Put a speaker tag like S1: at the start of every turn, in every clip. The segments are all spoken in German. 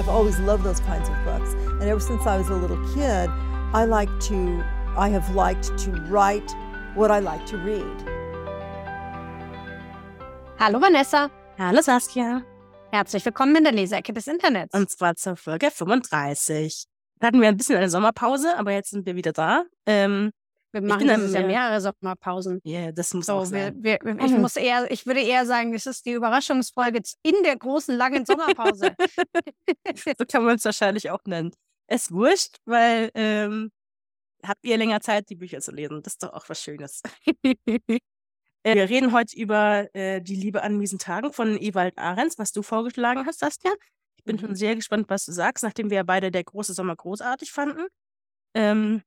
S1: I've always loved those kinds of books. And ever since I was a little kid, I like to, I have liked to write what I like to read.
S2: Hallo Vanessa.
S3: Hallo Saskia.
S2: Herzlich willkommen in der Leseecke des Internets.
S3: Und zwar zur Folge 35. Da hatten wir ein bisschen eine Sommerpause, aber jetzt sind wir wieder da. Ähm,
S2: wir machen dieses Jahr mehrere Sommerpausen.
S3: Ja, yeah, das muss so, auch sein.
S2: Wir, wir, ich, muss eher, ich würde eher sagen, das ist die Überraschungsfolge in der großen, langen Sommerpause.
S3: so kann man es wahrscheinlich auch nennen. Es wurscht, weil ähm, habt ihr länger Zeit, die Bücher zu lesen. Das ist doch auch was Schönes. Äh, wir reden heute über äh, Die Liebe an miesen Tagen von Ewald Ahrens, was du vorgeschlagen hast, Saskia. Ich bin schon mhm. sehr gespannt, was du sagst, nachdem wir ja beide der große Sommer großartig fanden. Ähm,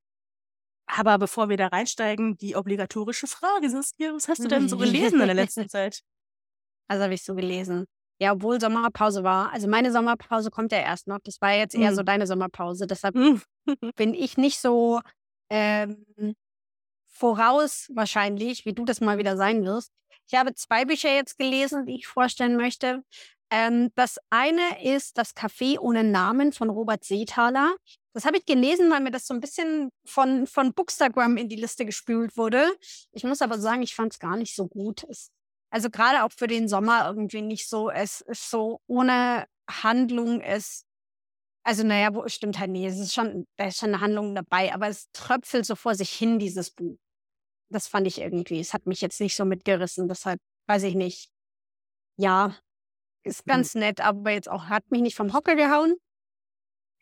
S3: aber bevor wir da reinsteigen, die obligatorische Frage, Saskia, was hast du denn so gelesen in der letzten Zeit?
S2: Also habe ich so gelesen. Ja, obwohl Sommerpause war. Also meine Sommerpause kommt ja erst noch. Das war jetzt eher mhm. so deine Sommerpause. Deshalb mhm. bin ich nicht so ähm, voraus wahrscheinlich, wie du das mal wieder sein wirst. Ich habe zwei Bücher jetzt gelesen, die ich vorstellen möchte. Ähm, das eine ist Das Café ohne Namen von Robert Seethaler. Das habe ich gelesen, weil mir das so ein bisschen von, von Bookstagram in die Liste gespült wurde. Ich muss aber sagen, ich fand es gar nicht so gut. Es, also gerade auch für den Sommer irgendwie nicht so. Es ist so ohne Handlung. Es also, naja, wo stimmt halt nicht. Es ist schon, da ist schon eine Handlung dabei, aber es tröpfelt so vor sich hin, dieses Buch das fand ich irgendwie, es hat mich jetzt nicht so mitgerissen. Deshalb weiß ich nicht. Ja, ist mhm. ganz nett, aber jetzt auch hat mich nicht vom Hocker gehauen.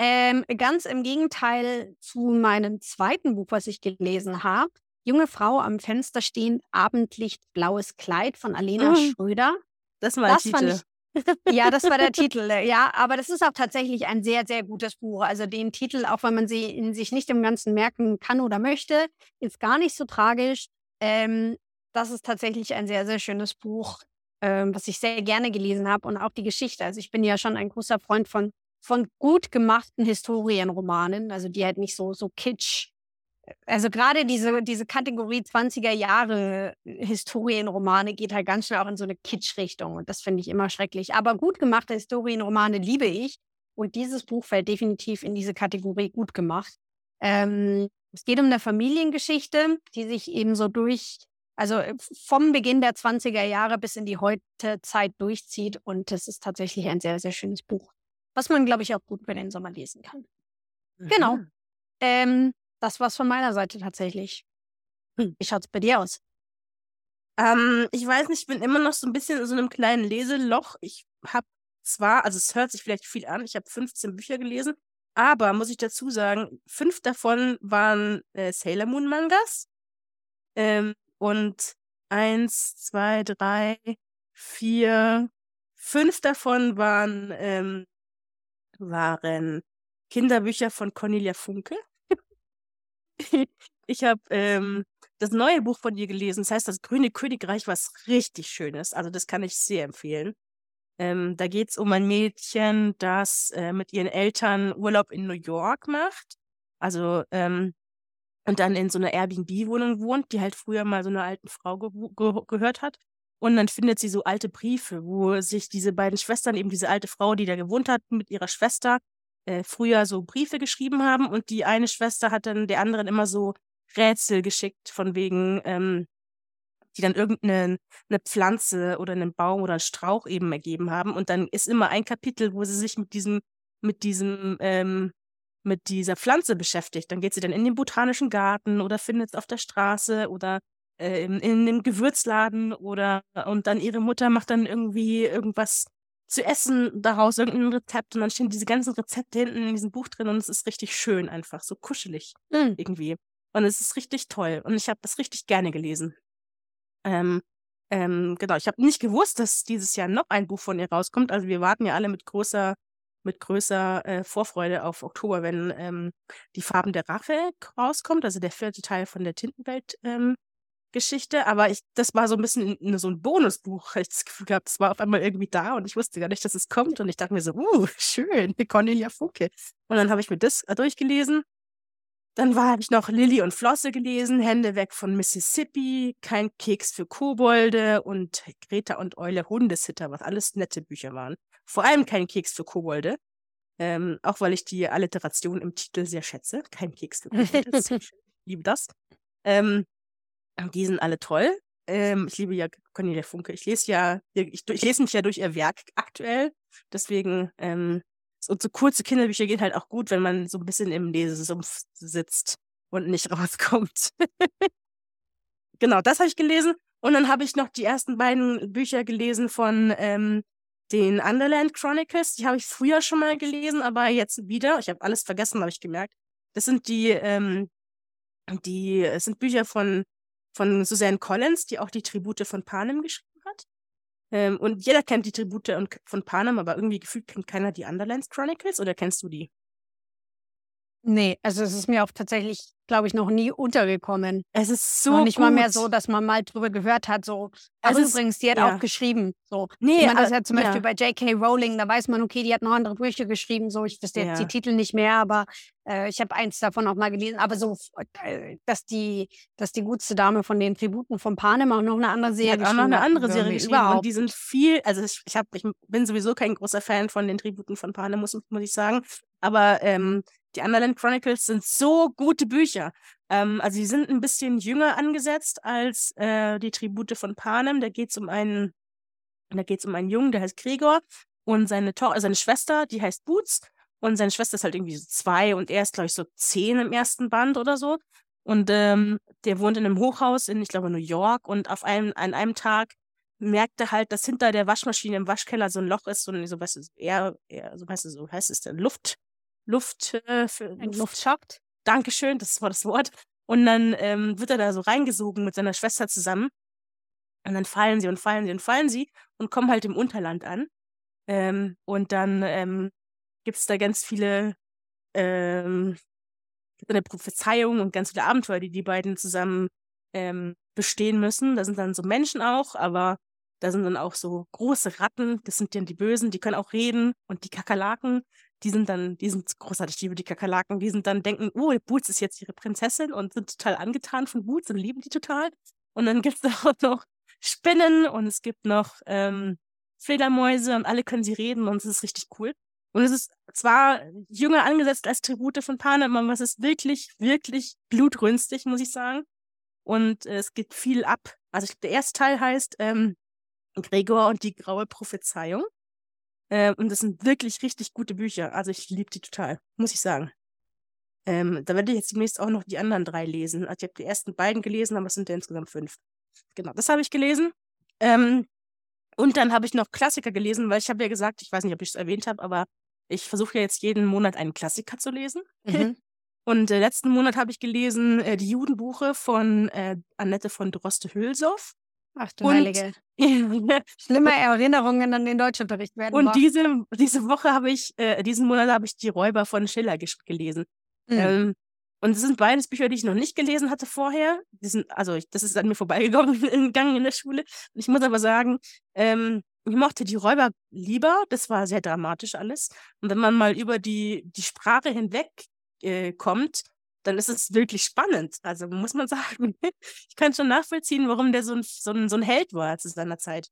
S2: Ähm, ganz im Gegenteil zu meinem zweiten Buch, was ich gelesen habe. Junge Frau am Fenster stehen, Abendlicht, blaues Kleid von Alena mhm. Schröder.
S3: Das war das Titel. Ich,
S2: ja, das war der Titel. Äh, ja, aber das ist auch tatsächlich ein sehr, sehr gutes Buch. Also den Titel, auch wenn man sie in sich nicht im Ganzen merken kann oder möchte, ist gar nicht so tragisch. Ähm, das ist tatsächlich ein sehr, sehr schönes Buch, ähm, was ich sehr gerne gelesen habe und auch die Geschichte. Also ich bin ja schon ein großer Freund von, von gut gemachten Historienromanen, also die halt nicht so, so kitsch also gerade diese, diese Kategorie 20er Jahre Historienromane geht halt ganz schnell auch in so eine Kitsch-Richtung. Und das finde ich immer schrecklich. Aber gut gemachte Historienromane liebe ich. Und dieses Buch fällt definitiv in diese Kategorie gut gemacht. Ähm, es geht um eine Familiengeschichte, die sich eben so durch, also äh, vom Beginn der 20er Jahre bis in die heutige Zeit durchzieht. Und es ist tatsächlich ein sehr, sehr schönes Buch, was man, glaube ich, auch gut über den Sommer lesen kann. Genau. Mhm. Genau. Ähm, das war's von meiner Seite tatsächlich. Hm. Wie schaut's bei dir aus?
S3: Ähm, ich weiß nicht, ich bin immer noch so ein bisschen in so einem kleinen Leseloch. Ich habe zwar, also es hört sich vielleicht viel an, ich habe 15 Bücher gelesen, aber muss ich dazu sagen, fünf davon waren äh, Sailor Moon Mangas. Ähm, und eins, zwei, drei, vier, fünf davon waren, ähm, waren Kinderbücher von Cornelia Funke. Ich habe ähm, das neue Buch von ihr gelesen. Das heißt, das Grüne Königreich, was richtig schön ist. Also das kann ich sehr empfehlen. Ähm, da geht es um ein Mädchen, das äh, mit ihren Eltern Urlaub in New York macht. Also ähm, und dann in so einer Airbnb-Wohnung wohnt, die halt früher mal so einer alten Frau ge ge gehört hat. Und dann findet sie so alte Briefe, wo sich diese beiden Schwestern, eben diese alte Frau, die da gewohnt hat, mit ihrer Schwester äh, früher so Briefe geschrieben haben und die eine Schwester hat dann der anderen immer so Rätsel geschickt, von wegen, ähm, die dann irgendeine eine Pflanze oder einen Baum oder einen Strauch eben ergeben haben. Und dann ist immer ein Kapitel, wo sie sich mit diesem, mit diesem, ähm, mit dieser Pflanze beschäftigt. Dann geht sie dann in den botanischen Garten oder findet es auf der Straße oder äh, in, in dem Gewürzladen oder und dann ihre Mutter macht dann irgendwie irgendwas zu essen daraus, irgendein Rezept. Und dann stehen diese ganzen Rezepte hinten in diesem Buch drin und es ist richtig schön einfach, so kuschelig mhm. irgendwie. Und es ist richtig toll. Und ich habe das richtig gerne gelesen. Ähm, ähm, genau, ich habe nicht gewusst, dass dieses Jahr noch ein Buch von ihr rauskommt. Also wir warten ja alle mit großer, mit größer äh, Vorfreude auf Oktober, wenn ähm, die Farben der Rache rauskommt, also der vierte Teil von der Tintenwelt ähm, Geschichte, aber ich, das war so ein bisschen so ein Bonusbuch. Ich das Gefühl gehabt, es war auf einmal irgendwie da und ich wusste gar nicht, dass es kommt. Und ich dachte mir so, uh, schön, Cornelia Funke. Und dann habe ich mir das äh, durchgelesen. Dann habe ich noch Lilly und Flosse gelesen, Hände weg von Mississippi, kein Keks für Kobolde und Greta und Eule Hundesitter, was alles nette Bücher waren. Vor allem kein Keks für Kobolde. Ähm, auch weil ich die Alliteration im Titel sehr schätze. Kein Keks für Cornelius. ich liebe das. Ähm, die sind alle toll. Ähm, ich liebe ja Cornelia Funke. Ich lese ja, ich, ich lese mich ja durch ihr Werk aktuell. Deswegen, ähm, und so kurze Kinderbücher geht halt auch gut, wenn man so ein bisschen im Lesesumpf sitzt und nicht rauskommt. genau, das habe ich gelesen. Und dann habe ich noch die ersten beiden Bücher gelesen von ähm, den Underland Chronicles. Die habe ich früher schon mal gelesen, aber jetzt wieder. Ich habe alles vergessen, habe ich gemerkt. Das sind die, ähm, die es sind Bücher von, von Suzanne Collins, die auch die Tribute von Panem geschrieben hat. Ähm, und jeder kennt die Tribute von Panem, aber irgendwie gefühlt kennt keiner die Underlands Chronicles. Oder kennst du die?
S2: Nee, also es ist mir auch tatsächlich, glaube ich, noch nie untergekommen.
S3: Es ist so
S2: Und nicht mal mehr
S3: gut.
S2: so, dass man mal drüber gehört hat, so,
S3: Es
S2: ach
S3: ist-
S2: übrigens, die hat
S3: ja.
S2: auch geschrieben. So.
S3: Nee,
S2: ich meine, das ist ja zum Beispiel bei J.K. Rowling, da weiß man, okay, die hat noch andere Bücher geschrieben, so, ich wüsste jetzt
S3: Ja.
S2: die Titel nicht mehr, aber äh, ich habe eins davon auch mal gelesen. Aber so, äh, dass die, dass die gutste Dame von den Tributen von Panem auch noch eine andere Serie
S3: hat auch
S2: geschrieben
S3: noch eine andere Serie geschrieben
S2: Überhaupt.
S3: und die sind viel, also ich, ich, hab, ich bin sowieso kein großer Fan von den Tributen von Panem, muss, muss ich sagen, aber ähm, die Underland Chronicles sind so gute Bücher. Ähm, also die sind ein bisschen jünger angesetzt als äh, die Tribute von Panem. Da geht es um einen, da geht's um einen Jungen, der heißt Gregor und seine, to seine Schwester, die heißt Boots und seine Schwester ist halt irgendwie so zwei und er ist, glaube ich, so zehn im ersten Band oder so. Und ähm, der wohnt in einem Hochhaus in, ich glaube, New York und auf einem, an einem Tag merkt er halt, dass hinter der Waschmaschine im Waschkeller so ein Loch ist, so so, weißt du, eher, eher, so, weißt du, so heißt es denn, Luft, Luft, äh, Luft,
S2: Luftschacht.
S3: Dankeschön, das war das Wort. Und dann ähm, wird er da so reingesogen mit seiner Schwester zusammen. Und dann fallen sie und fallen sie und fallen sie und kommen halt im Unterland an. Ähm, und dann ähm, gibt es da ganz viele ähm, eine Prophezeiung und ganz viele Abenteuer, die die beiden zusammen ähm, bestehen müssen. Da sind dann so Menschen auch, aber da sind dann auch so große Ratten, das sind dann die Bösen, die können auch reden. Und die Kakerlaken, die sind dann, die sind großartig, liebe die Kakerlaken, die sind dann denken, oh, Boots ist jetzt ihre Prinzessin und sind total angetan von Boots und lieben die total. Und dann gibt es auch noch Spinnen und es gibt noch ähm, Fledermäuse und alle können sie reden und es ist richtig cool. Und es ist zwar jünger angesetzt als Tribute von Panem, aber es ist wirklich, wirklich blutrünstig, muss ich sagen. Und äh, es geht viel ab. Also ich, der erste Teil heißt ähm, Gregor und die graue Prophezeiung. Ähm, und das sind wirklich richtig gute Bücher. Also ich liebe die total, muss ich sagen. Ähm, da werde ich jetzt demnächst auch noch die anderen drei lesen. Also ich habe die ersten beiden gelesen, aber es sind ja insgesamt fünf. Genau, das habe ich gelesen. Ähm, und dann habe ich noch Klassiker gelesen, weil ich habe ja gesagt, ich weiß nicht, ob ich es erwähnt habe, aber ich versuche ja jetzt jeden Monat einen Klassiker zu lesen.
S2: Mhm.
S3: Und äh, letzten Monat habe ich gelesen äh, die Judenbuche von äh, Annette von Droste-Hülsow.
S2: Ach du
S3: Und-
S2: Heilige. Schlimme Erinnerungen an den Deutschunterricht werden
S3: Und diese, diese Woche habe ich, äh, diesen Monat habe ich die Räuber von Schiller gelesen.
S2: Mhm.
S3: Ähm, und es sind beides Bücher, die ich noch nicht gelesen hatte vorher. Die sind, also ich, das ist an mir vorbeigegangen gegangen in der Schule. Und ich muss aber sagen, ähm, ich mochte die Räuber lieber. Das war sehr dramatisch alles. Und wenn man mal über die, die Sprache hinweg äh, kommt, dann ist es wirklich spannend. Also muss man sagen, ich kann schon nachvollziehen, warum der so ein, so ein, so ein Held war zu seiner Zeit.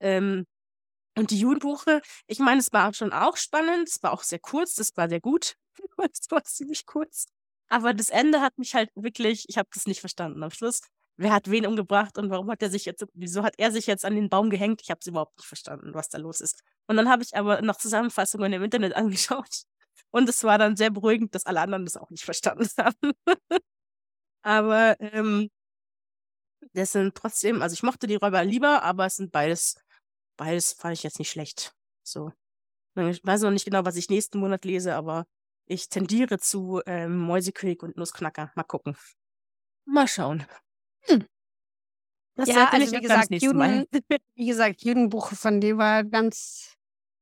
S3: Ähm, und die Judenbuche, ich meine, es war schon auch spannend, es war auch sehr kurz, es war sehr gut. es war ziemlich kurz. Aber das Ende hat mich halt wirklich, ich habe das nicht verstanden am Schluss. Wer hat wen umgebracht und warum hat er sich jetzt, wieso hat er sich jetzt an den Baum gehängt? Ich habe es überhaupt nicht verstanden, was da los ist. Und dann habe ich aber noch Zusammenfassungen im Internet angeschaut. Und es war dann sehr beruhigend, dass alle anderen das auch nicht verstanden haben. aber ähm, das sind trotzdem, also ich mochte die Räuber lieber, aber es sind beides, beides fand ich jetzt nicht schlecht. So. Ich weiß noch nicht genau, was ich nächsten Monat lese, aber ich tendiere zu ähm, Mäusekönig und Nussknacker. Mal gucken. Mal schauen.
S2: Hm.
S3: Das
S2: ja, also wie gesagt. Juden, wie gesagt, Judenbuch von dir war ganz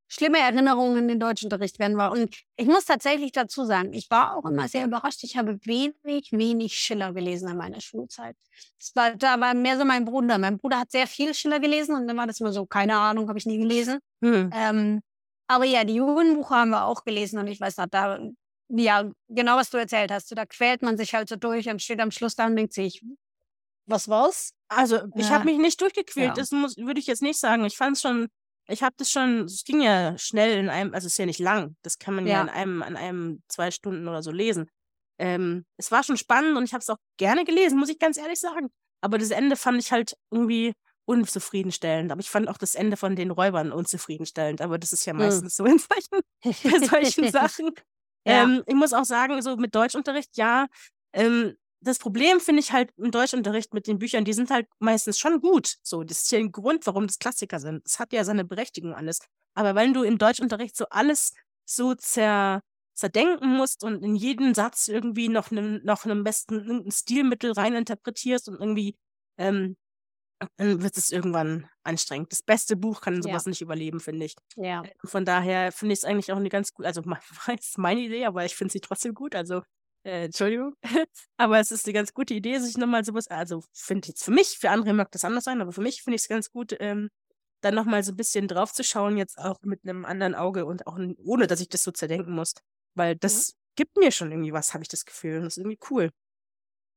S2: schlimme Erinnerungen in den Deutschunterricht werden war. Und ich muss tatsächlich dazu sagen, ich war auch immer sehr überrascht. Ich habe wenig, wenig Schiller gelesen in meiner Schulzeit. Das war, da war mehr so mein Bruder. Mein Bruder hat sehr viel Schiller gelesen und dann war das immer so, keine Ahnung, habe ich nie gelesen.
S3: Hm.
S2: Ähm, aber ja, die Jugendbuche haben wir auch gelesen und ich weiß noch, da, ja, genau was du erzählt hast. Da quält man sich halt so durch und steht am Schluss da und denkt sich, was war's?
S3: Also, ich
S2: Ja.
S3: habe mich nicht durchgequält.
S2: Ja.
S3: Das muss, würde ich jetzt nicht sagen. Ich fand es schon Ich habe das schon, es ging ja schnell in einem, also es ist ja nicht lang, das kann man ja,
S2: Ja.
S3: in einem, an einem, zwei Stunden oder so lesen. Ähm, es war schon spannend und ich habe es auch gerne gelesen, muss ich ganz ehrlich sagen. Aber das Ende fand ich halt irgendwie unzufriedenstellend. Aber ich fand auch das Ende von den Räubern unzufriedenstellend. Aber das ist ja
S2: Mhm.
S3: meistens so in solchen, bei solchen Sachen.
S2: Ja.
S3: Ähm, ich muss auch sagen, so mit Deutschunterricht, ja, ähm, das Problem finde ich halt im Deutschunterricht mit den Büchern, die sind halt meistens schon gut. So, das ist ja ein Grund, warum das Klassiker sind. Es hat ja seine Berechtigung alles. Aber wenn du im Deutschunterricht so alles so zer, zerdenken musst und in jeden Satz irgendwie noch einem noch einem besten irgendein Stilmittel reininterpretierst und irgendwie, ähm, dann wird es irgendwann anstrengend. Das beste Buch kann
S2: Ja.
S3: sowas nicht überleben, finde ich.
S2: Ja.
S3: Von daher finde ich es eigentlich auch eine ganz gut, also meine Idee, aber ich finde sie trotzdem gut. Also, äh, Entschuldigung. aber es ist eine ganz gute Idee, sich nochmal sowas, also finde ich jetzt für mich, für andere mag das anders sein, aber für mich finde ich es ganz gut, ähm, dann nochmal so ein bisschen drauf zu schauen, jetzt auch mit einem anderen Auge und auch ohne, dass ich das so zerdenken muss. Weil das gibt mir schon irgendwie was, habe ich das Gefühl. Und das ist irgendwie cool.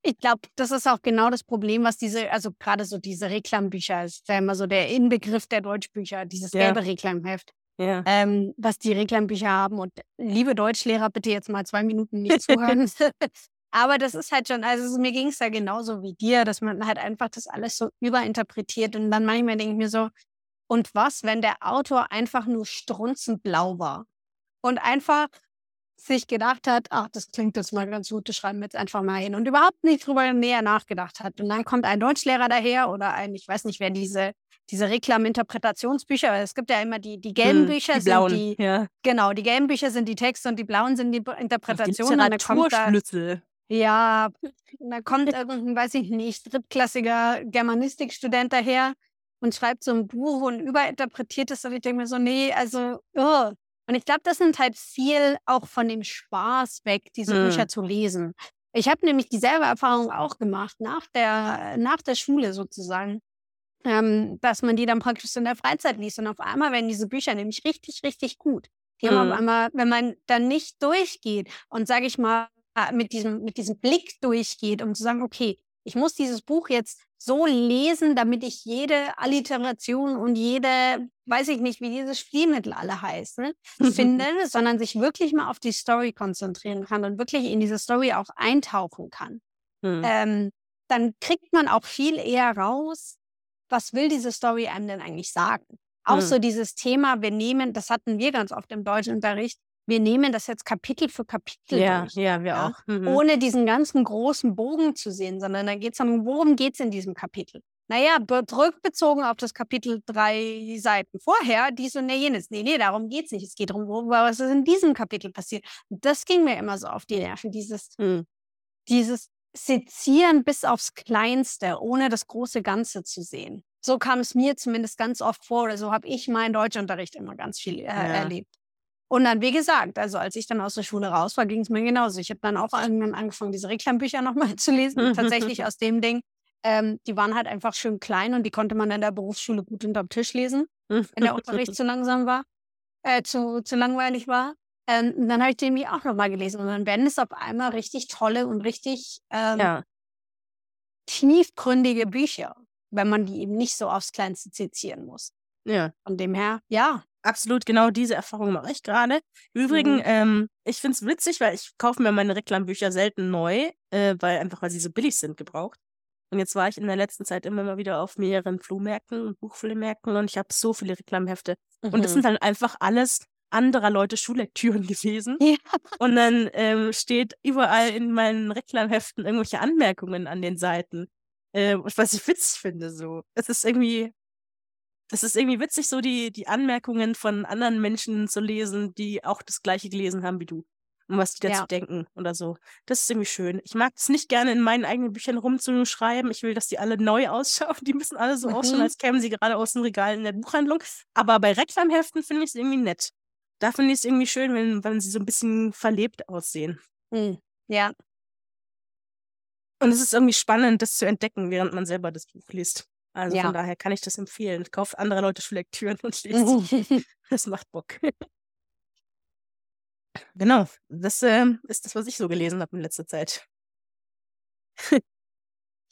S2: Ich glaube, das ist auch genau das Problem, was diese, also gerade so diese Reklambücher, ist ja immer so der Inbegriff der Deutschbücher, dieses
S3: Ja.
S2: gelbe Reklamheft,
S3: Ja.
S2: ähm, was die Reklambücher haben. Und liebe Deutschlehrer, bitte jetzt mal zwei Minuten nicht zuhören. Aber das ist halt schon, also mir ging es da genauso wie dir, dass man halt einfach das alles so überinterpretiert. Und dann manchmal denke ich mir so, und was, wenn der Autor einfach nur strunzenblau war und einfach sich gedacht hat, ach, das klingt jetzt mal ganz gut, das schreiben wir jetzt einfach mal hin und überhaupt nicht drüber näher nachgedacht hat. Und dann kommt ein Deutschlehrer daher oder ein, ich weiß nicht, wer diese, diese Reklam-Interpretationsbücher, es gibt ja immer die, die gelben
S3: Hm,
S2: Bücher,
S3: die blauen.
S2: sind die,
S3: ja.
S2: genau, die gelben Bücher sind die Texte und die blauen sind die
S3: die
S2: Interpretationen. Da,
S3: Literaturschlüssel.
S2: ja, dann kommt irgendein, weiß ich nicht, drittklassiger Germanistikstudent daher und schreibt so ein Buch und überinterpretiert es und ich denke mir so, nee, also, oh. Und ich glaube, das nimmt halt viel auch von dem Spaß weg, diese
S3: Hm.
S2: Bücher zu lesen. Ich habe nämlich dieselbe Erfahrung auch gemacht, nach der, nach der Schule sozusagen, ähm, dass man die dann praktisch in der Freizeit liest und auf einmal werden diese Bücher nämlich richtig, richtig gut. Die haben
S3: Mhm.
S2: auf einmal, wenn man dann nicht durchgeht und, sage ich mal, äh, mit diesem, mit diesem Blick durchgeht, um zu sagen, okay, ich muss dieses Buch jetzt so lesen, damit ich jede Alliteration und jede, weiß ich nicht, wie dieses Spielmittel alle heißt, ne, finde, sondern sich wirklich mal auf die Story konzentrieren kann und wirklich in diese Story auch eintauchen kann.
S3: Hm.
S2: Ähm, dann kriegt man auch viel eher raus, was will diese Story einem denn eigentlich sagen. Auch
S3: Hm.
S2: so dieses Thema, wir nehmen, das hatten wir ganz oft im Deutschunterricht, wir nehmen das jetzt Kapitel für Kapitel
S3: ja,
S2: durch
S3: ja, wir
S2: ja,
S3: auch. Mhm.
S2: ohne diesen ganzen großen Bogen zu sehen, sondern da geht es darum, worum geht es in diesem Kapitel? Naja, be- rückbezogen auf das Kapitel drei Seiten vorher, dies und jenes. Nee, nee, darum geht es nicht. Es geht darum, was ist in diesem Kapitel passiert. Das ging mir immer so auf die Nerven, dieses,
S3: Hm.
S2: dieses Sezieren bis aufs Kleinste, ohne das große Ganze zu sehen. So kam es mir zumindest ganz oft vor, oder so habe ich meinen Deutschunterricht immer ganz viel äh,
S3: Ja.
S2: erlebt. Und dann, wie gesagt, also als ich dann aus der Schule raus war, ging es mir genauso. Ich habe dann auch irgendwann angefangen, diese Reklambücher nochmal zu lesen. Tatsächlich aus dem Ding. Ähm, die waren halt einfach schön klein und die konnte man in der Berufsschule gut unterm Tisch lesen, wenn der Unterricht zu langsam war, äh, zu, zu langweilig war. Ähm, und dann habe ich den mir auch nochmal gelesen. Und dann werden es auf einmal richtig tolle und richtig ähm,
S3: Ja.
S2: tiefgründige Bücher, wenn man die eben nicht so aufs Kleinste sezieren muss.
S3: ja.
S2: Von dem her, ja.
S3: Absolut, genau diese Erfahrung mache ich gerade. Im Übrigen,
S2: Mhm.
S3: ähm, ich finde es witzig, weil ich kaufe mir meine Reklambücher selten neu, äh, weil einfach weil sie so billig sind gebraucht. Und jetzt war ich in der letzten Zeit immer mal wieder auf mehreren Flohmärkten und Buchflohmärkten und ich habe so viele Reklamhefte. Und das
S2: Mhm.
S3: sind halt einfach alles anderer Leute Schullektüren gewesen.
S2: Ja.
S3: Und dann ähm, steht überall in meinen Reklamheften irgendwelche Anmerkungen an den Seiten. Äh, was ich witzig finde, so. Es ist irgendwie, es ist irgendwie witzig, so die, die Anmerkungen von anderen Menschen zu lesen, die auch das Gleiche gelesen haben wie du. Und was die dazu
S2: Ja.
S3: denken oder so. Das ist irgendwie schön. Ich mag es nicht gerne in meinen eigenen Büchern rumzuschreiben. Ich will, dass die alle neu ausschauen. Die müssen alle so ausschauen,
S2: Mhm.
S3: als kämen sie gerade aus dem Regal in der Buchhandlung. Aber bei Reklamheften finde ich es irgendwie nett. Da finde ich es irgendwie schön, wenn, wenn sie so ein bisschen verlebt aussehen.
S2: Hm. Ja.
S3: Und es ist irgendwie spannend, das zu entdecken, während man selber das Buch liest. Also
S2: Ja.
S3: von daher kann ich das empfehlen. Kauft andere Leute Schullektüren und lest sie. Das macht Bock. Genau, das ähm, ist das, was ich so gelesen habe in letzter Zeit.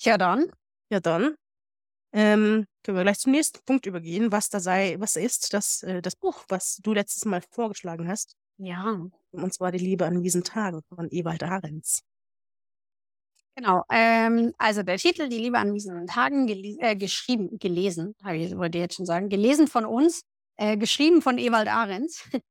S2: ja, dann.
S3: Ja, dann. Ähm, können wir gleich zum nächsten Punkt übergehen, was da sei, was ist das, äh, das Buch, was du letztes Mal vorgeschlagen hast.
S2: Ja.
S3: Und zwar Die Liebe an diesen Tagen von Ewald Ahrens.
S2: Genau. Ähm, also der Titel Die Liebe an diesen Tagen, gele äh, geschrieben, gelesen, habe ich wollte jetzt schon sagen, gelesen von uns, äh, geschrieben von Ewald Ahrens,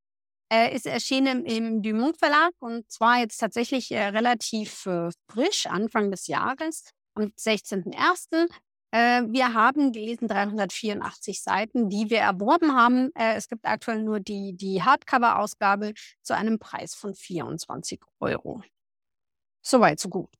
S2: äh, ist erschienen im Dumont Verlag und zwar jetzt tatsächlich äh, relativ frisch, Anfang des Jahres, am 16.01. Äh, wir haben gelesen 384 Seiten, die wir erworben haben. Äh, es gibt aktuell nur die, die Hardcover-Ausgabe zu einem Preis von 24 Euro. Soweit, so gut.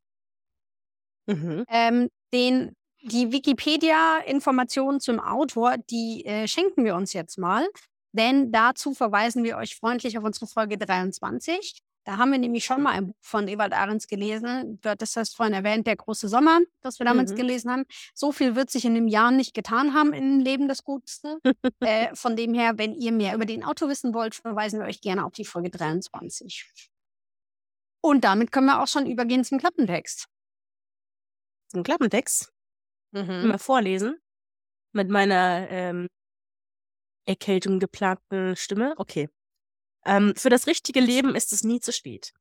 S3: Mhm.
S2: Ähm, den, die Wikipedia-Informationen zum Autor, die äh, schenken wir uns jetzt mal, denn dazu verweisen wir euch freundlich auf unsere Folge 23. Da haben wir nämlich schon mal ein Buch von Ewald Ahrens gelesen. Das heißt vorhin erwähnt, Der große Sommer, das wir damals
S3: Mhm.
S2: gelesen haben. So viel wird sich in dem Jahr nicht getan haben im Leben des Gutsten. äh, von dem her, wenn ihr mehr über den Autor wissen wollt, verweisen wir euch gerne auf die Folge 23. Und damit können wir auch schon übergehen zum Klappentext.
S3: Zum Klappentext
S2: Mhm.
S3: mal vorlesen. Mit meiner ähm, Erkältung geplagten Stimme. Okay. Ähm, für das richtige Leben ist es nie zu spät.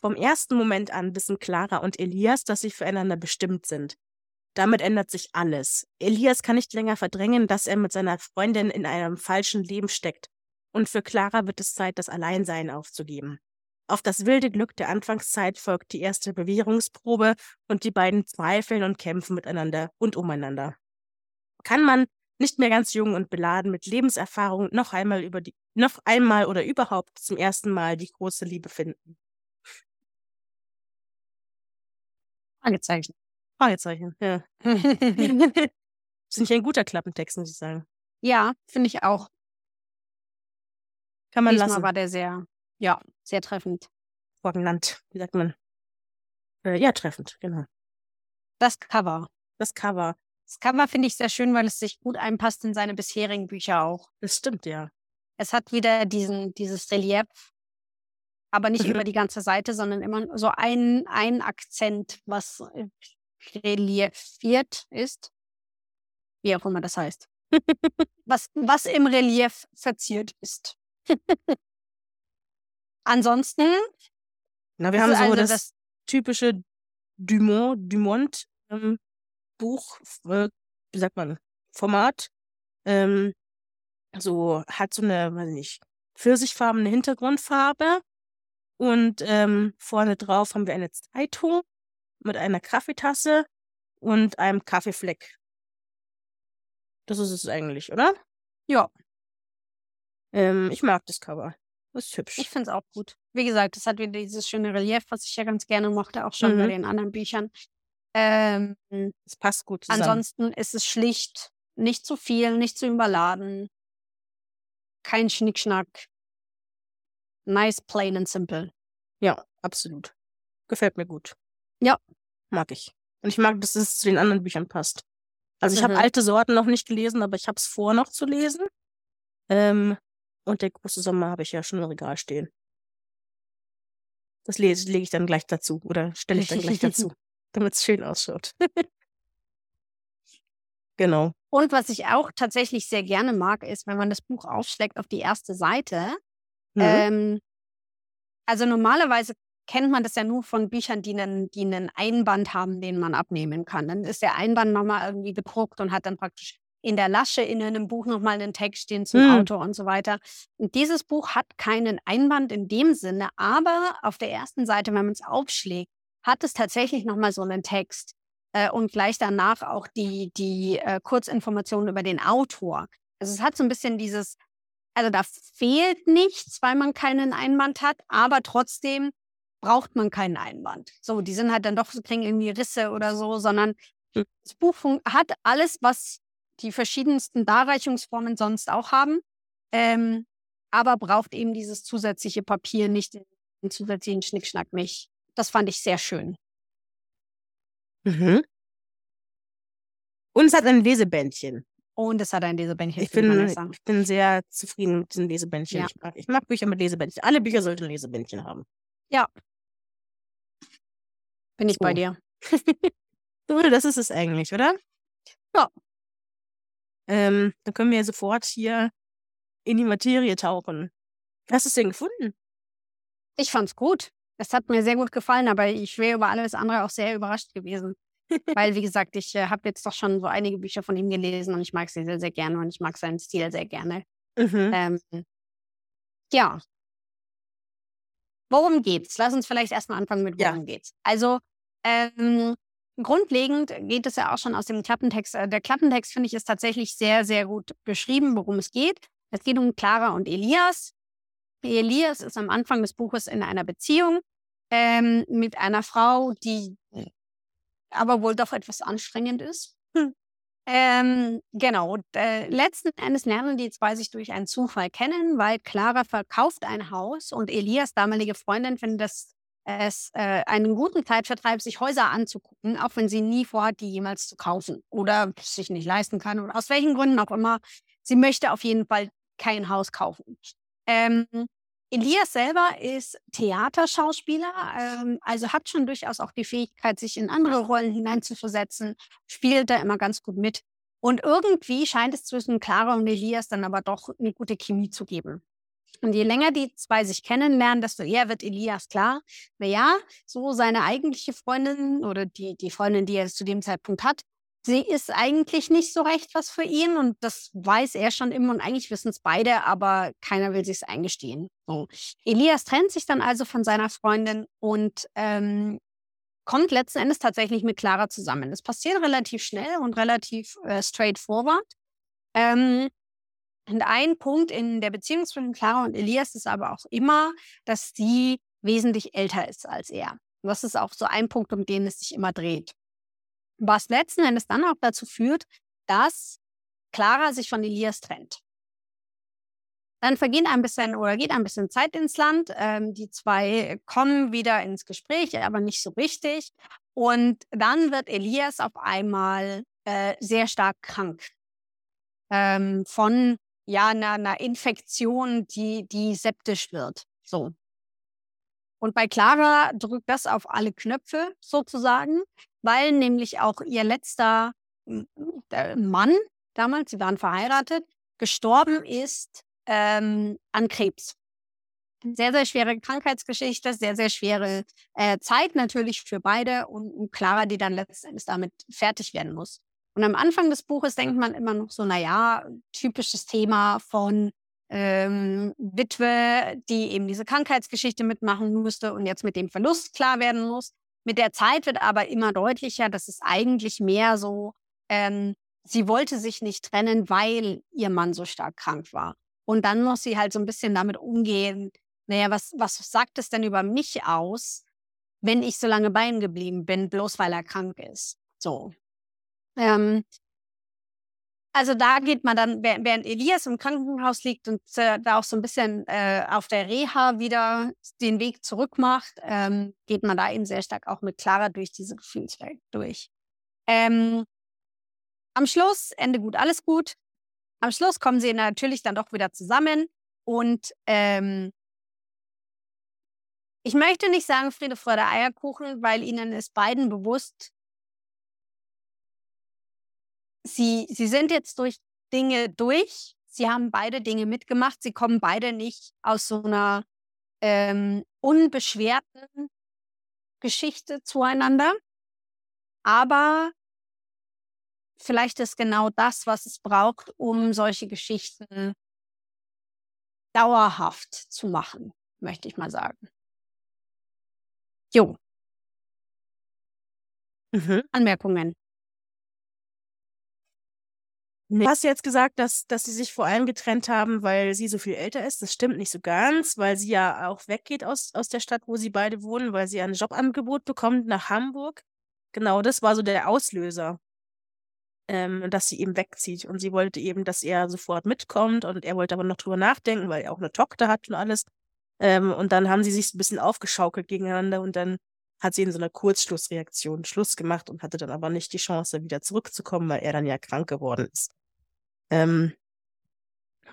S3: Vom ersten Moment an wissen Clara und Elias, dass sie füreinander bestimmt sind. Damit ändert sich alles. Elias kann nicht länger verdrängen, dass er mit seiner Freundin in einem falschen Leben steckt. Und für Clara wird es Zeit, das Alleinsein aufzugeben. Auf das wilde Glück der Anfangszeit folgt die erste Bewährungsprobe und die beiden zweifeln und kämpfen miteinander und umeinander. Kann man nicht mehr ganz jung und beladen mit Lebenserfahrung noch einmal über die, noch einmal oder überhaupt zum ersten Mal die große Liebe finden?
S2: Fragezeichen.
S3: Fragezeichen, ja. ist nicht ein guter Klappentext, muss ich sagen.
S2: ja, finde ich auch.
S3: Kann man
S2: Diesmal
S3: lassen.
S2: war der sehr, ja, sehr treffend.
S3: Morgenland, wie sagt man? Äh, ja, treffend, genau.
S2: Das Cover.
S3: Das Cover,
S2: Das Cover finde ich sehr schön, weil es sich gut einpasst in seine bisherigen Bücher auch.
S3: das stimmt ja.
S2: Es hat wieder diesen, dieses Relief, aber nicht
S3: Mhm.
S2: über die ganze Seite, sondern immer so ein, ein Akzent, was äh, reliefiert ist. Wie auch immer das heißt. was, was im Relief verziert ist. Ansonsten,
S3: Na, wir haben so
S2: also
S3: das,
S2: das,
S3: typische Dumont, Dumont ähm, Buch, äh, wie sagt man, Format. Ähm, so hat so eine, weiß ich nicht, pfirsichfarbene Hintergrundfarbe. Und ähm, vorne drauf haben wir eine Zeitung mit einer Kaffeetasse und einem Kaffeefleck. Das ist es eigentlich, oder?
S2: ja,
S3: Ähm, ich mag das Cover. Das ist
S2: ich
S3: hübsch.
S2: finde es auch gut. Wie gesagt, es hat wieder dieses schöne Relief, was ich ja ganz gerne mochte, auch schon bei
S3: Mhm.
S2: den anderen Büchern. Ähm,
S3: Es passt gut zusammen.
S2: Ansonsten ist es schlicht, nicht zu viel, nicht zu überladen. Kein Schnickschnack. Nice, plain and simple.
S3: Ja, absolut. Gefällt mir gut.
S2: Ja.
S3: Mag ich. Und ich mag, dass es zu den anderen Büchern passt. Also ich habe
S2: Mhm.
S3: alte Sorten noch nicht gelesen, aber ich habe es vor, noch zu lesen. Ähm, und der große Sommer habe ich ja schon im Regal stehen. Das lese, lege ich dann gleich dazu oder stelle ich dann gleich dazu, damit es schön ausschaut. genau.
S2: Und was ich auch tatsächlich sehr gerne mag, ist, wenn man das Buch aufschlägt auf die erste Seite.
S3: Mhm.
S2: Ähm, also normalerweise kennt man das ja nur von Büchern, die einen, die einen Einband haben, den man abnehmen kann. Dann ist der Einband nochmal irgendwie bedruckt und hat dann praktisch in der Lasche in einem Buch nochmal einen Text stehen zum
S3: Mhm.
S2: Autor und so weiter. Und dieses Buch hat keinen Einband in dem Sinne, aber auf der ersten Seite, wenn man es aufschlägt, hat es tatsächlich nochmal so einen Text äh, und gleich danach auch die, die äh, Kurzinformationen über den Autor. Also es hat so ein bisschen dieses, also da fehlt nichts, weil man keinen Einband hat, aber trotzdem braucht man keinen Einband. So, die sind halt dann doch, kriegen irgendwie Risse oder so, sondern
S3: Hm.
S2: das Buch hat alles, was die verschiedensten Darreichungsformen sonst auch haben, ähm, aber braucht eben dieses zusätzliche Papier nicht, den zusätzlichen Schnickschnack nicht. Das fand ich sehr schön.
S3: Mhm. Und es hat ein Lesebändchen.
S2: Und es hat ein Lesebändchen.
S3: Ich bin, ich bin sehr zufrieden mit diesen Lesebändchen.
S2: Ja.
S3: Ich, mag, ich mag Bücher mit Lesebändchen. Alle Bücher sollten Lesebändchen haben.
S2: Bin ich bei
S3: So.
S2: dir.
S3: So, das ist es eigentlich, oder?
S2: Ja.
S3: Ähm, dann können wir ja sofort hier in die Materie tauchen. Hast du es denn gefunden?
S2: Ich fand's gut. Es hat mir sehr gut gefallen, aber ich wäre über alles andere auch sehr überrascht gewesen. Weil, wie gesagt, ich äh, habe jetzt doch schon so einige Bücher von ihm gelesen und ich mag sie sehr, sehr gerne und ich mag seinen Stil sehr gerne.
S3: Mhm.
S2: Ähm, ja. Worum geht's? Lass uns vielleicht erstmal anfangen mit
S3: Ja.
S2: worum geht's. Also, ähm, grundlegend geht es ja auch schon aus dem Klappentext. Äh, Der Klappentext, finde ich, ist tatsächlich sehr, sehr gut beschrieben, worum es geht. Es geht um Clara und Elias. Elias ist am Anfang des Buches in einer Beziehung ähm, mit einer Frau, die aber wohl doch etwas anstrengend ist.
S3: Hm.
S2: Ähm, genau. Und, äh, letzten Endes lernen die zwei sich durch einen Zufall kennen, weil Clara verkauft ein Haus und Elias damalige Freundin findet es es äh, einen guten Zeitvertreib, sich Häuser anzugucken, auch wenn sie nie vorhat, die jemals zu kaufen oder sich nicht leisten kann oder aus welchen Gründen auch immer. Sie möchte auf jeden Fall kein Haus kaufen. Ähm, Elias selber ist Theaterschauspieler, ähm, also hat schon durchaus auch die Fähigkeit, sich in andere Rollen hineinzuversetzen, spielt da immer ganz gut mit. Und irgendwie scheint es zwischen Clara und Elias dann aber doch eine gute Chemie zu geben. Und je länger die zwei sich kennenlernen, desto eher wird Elias klar, naja, so seine eigentliche Freundin oder die, die Freundin, die er zu dem Zeitpunkt hat, sie ist eigentlich nicht so recht was für ihn und das weiß er schon immer und eigentlich wissen es beide, aber keiner will sich eingestehen. So. Elias trennt sich dann also von seiner Freundin und ähm, kommt letzten Endes tatsächlich mit Clara zusammen. Das passiert relativ schnell und relativ äh, straightforward. Ähm, und ein Punkt in der Beziehung zwischen Clara und Elias ist aber auch immer, dass sie wesentlich älter ist als er. Und das ist auch so ein Punkt, um den es sich immer dreht. Was letzten Endes dann auch dazu führt, dass Clara sich von Elias trennt. Dann vergeht ein bisschen oder geht ein bisschen Zeit ins Land. Ähm, die zwei kommen wieder ins Gespräch, aber nicht so richtig. Und dann wird Elias auf einmal äh, sehr stark krank ähm, von ja, einer, einer Infektion, die, die septisch wird. So. Und bei Clara drückt das auf alle Knöpfe sozusagen, weil nämlich auch ihr letzter Mann damals, sie waren verheiratet, gestorben ist ähm, an Krebs. Sehr, sehr schwere Krankheitsgeschichte, sehr, sehr schwere äh, Zeit natürlich für beide und, und Clara, die dann letztendlich damit fertig werden muss. Und am Anfang des Buches denkt man immer noch so, naja, typisches Thema von ähm, Witwe, die eben diese Krankheitsgeschichte mitmachen musste und jetzt mit dem Verlust klar werden muss. Mit der Zeit wird aber immer deutlicher, dass es eigentlich mehr so, ähm, sie wollte sich nicht trennen, weil ihr Mann so stark krank war. Und dann muss sie halt so ein bisschen damit umgehen, naja, was, was sagt es denn über mich aus, wenn ich so lange bei ihm geblieben bin, bloß weil er krank ist? So. Ähm, also da geht man dann, während Elias im Krankenhaus liegt und äh, da auch so ein bisschen äh, auf der Reha wieder den Weg zurück macht, ähm, geht man da eben sehr stark auch mit Clara durch diese Gefühlswelt durch. Ähm, am Schluss, Ende gut, alles gut. Am Schluss kommen sie natürlich dann doch wieder zusammen und ähm, ich möchte nicht sagen Friede, Freude, Eierkuchen, weil ihnen ist beiden bewusst, sie, sie sind jetzt durch Dinge durch. Sie haben beide Dinge mitgemacht. Sie kommen beide nicht aus so einer ähm, unbeschwerten Geschichte zueinander. Aber vielleicht ist genau das, was es braucht, um solche Geschichten dauerhaft zu machen, möchte ich mal sagen. Jo.
S3: Mhm.
S2: Anmerkungen.
S3: Du hast jetzt gesagt, dass, dass sie sich vor allem getrennt haben, weil sie so viel älter ist. Das stimmt nicht so ganz, weil sie ja auch weggeht aus, aus der Stadt, wo sie beide wohnen, weil sie ein Jobangebot bekommt nach Hamburg. Genau, das war so der Auslöser, ähm, dass sie eben wegzieht. Und sie wollte eben, dass er sofort mitkommt und er wollte aber noch drüber nachdenken, weil er auch eine Tochter hat und alles. Ähm, und dann haben sie sich ein bisschen aufgeschaukelt gegeneinander und dann hat sie in so einer Kurzschlussreaktion Schluss gemacht und hatte dann aber nicht die Chance, wieder zurückzukommen, weil er dann ja krank geworden ist. Ähm,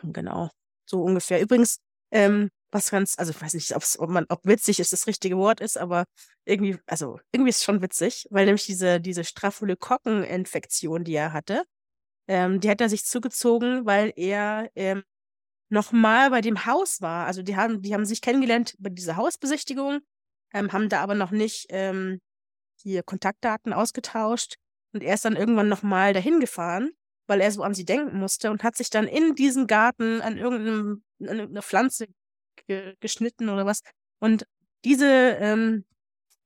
S3: genau, so ungefähr. Übrigens, ähm, was ganz, also ich weiß nicht, ob man, ob witzig ist das richtige Wort ist, aber irgendwie, also irgendwie ist es schon witzig, weil nämlich diese, diese Staphylokokken-Infektion, die er hatte, Ähm, die hat er sich zugezogen, weil er ähm, nochmal bei dem Haus war. Also die haben, die haben sich kennengelernt bei dieser Hausbesichtigung, ähm, haben da aber noch nicht ähm, die Kontaktdaten ausgetauscht. Und er ist dann irgendwann nochmal dahin gefahren, weil er so an sie denken musste und hat sich dann in diesem Garten an irgendeinem, an irgendeine Pflanze ge geschnitten oder was. Und diese, ähm,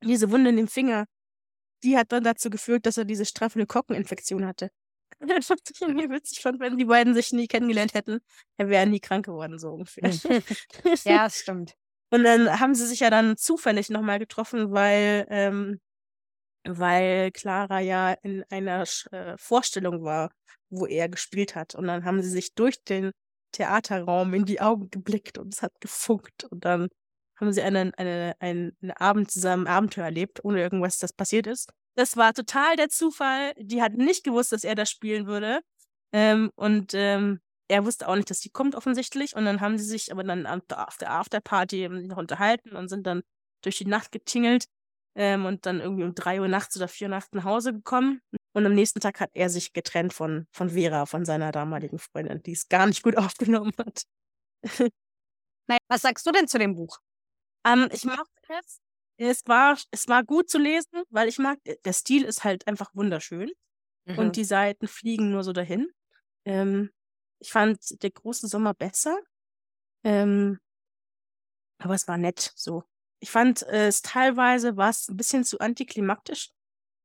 S3: diese Wunde in dem Finger, die hat dann dazu geführt, dass er diese Staphylokokken-Infektion hatte. Das fand ich irgendwie witzig fand, wenn die beiden sich nie kennengelernt hätten, er wäre nie krank geworden, so ungefähr.
S2: ja, das stimmt.
S3: Und dann haben sie sich ja dann zufällig nochmal getroffen, weil, ähm, weil Clara ja in einer äh, Vorstellung war, wo er gespielt hat. Und dann haben sie sich durch den Theaterraum in die Augen geblickt und es hat gefunkt. Und dann haben sie einen, eine, einen, einen Abend zusammen Abenteuer erlebt, ohne irgendwas, das passiert ist. Das war total der Zufall. Die hat nicht gewusst, dass er das spielen würde. Ähm, und ähm, er wusste auch nicht, dass die kommt offensichtlich. Und dann haben sie sich aber dann auf der Afterparty noch unterhalten und sind dann durch die Nacht getingelt ähm, und dann irgendwie um drei Uhr nachts oder vier Uhr nachts nach Hause gekommen. Und am nächsten Tag hat er sich getrennt von, von Vera, von seiner damaligen Freundin, die es gar nicht gut aufgenommen hat.
S2: Nein, was sagst du denn zu dem Buch?
S3: Ähm, ich mag es. Es war, es war gut zu lesen, weil ich mag, der Stil ist halt einfach wunderschön. Mhm. Und die Seiten fliegen nur so dahin. Ähm, ich fand der große Sommer besser. Ähm, aber es war nett so. Ich fand äh, es teilweise war es ein bisschen zu antiklimaktisch.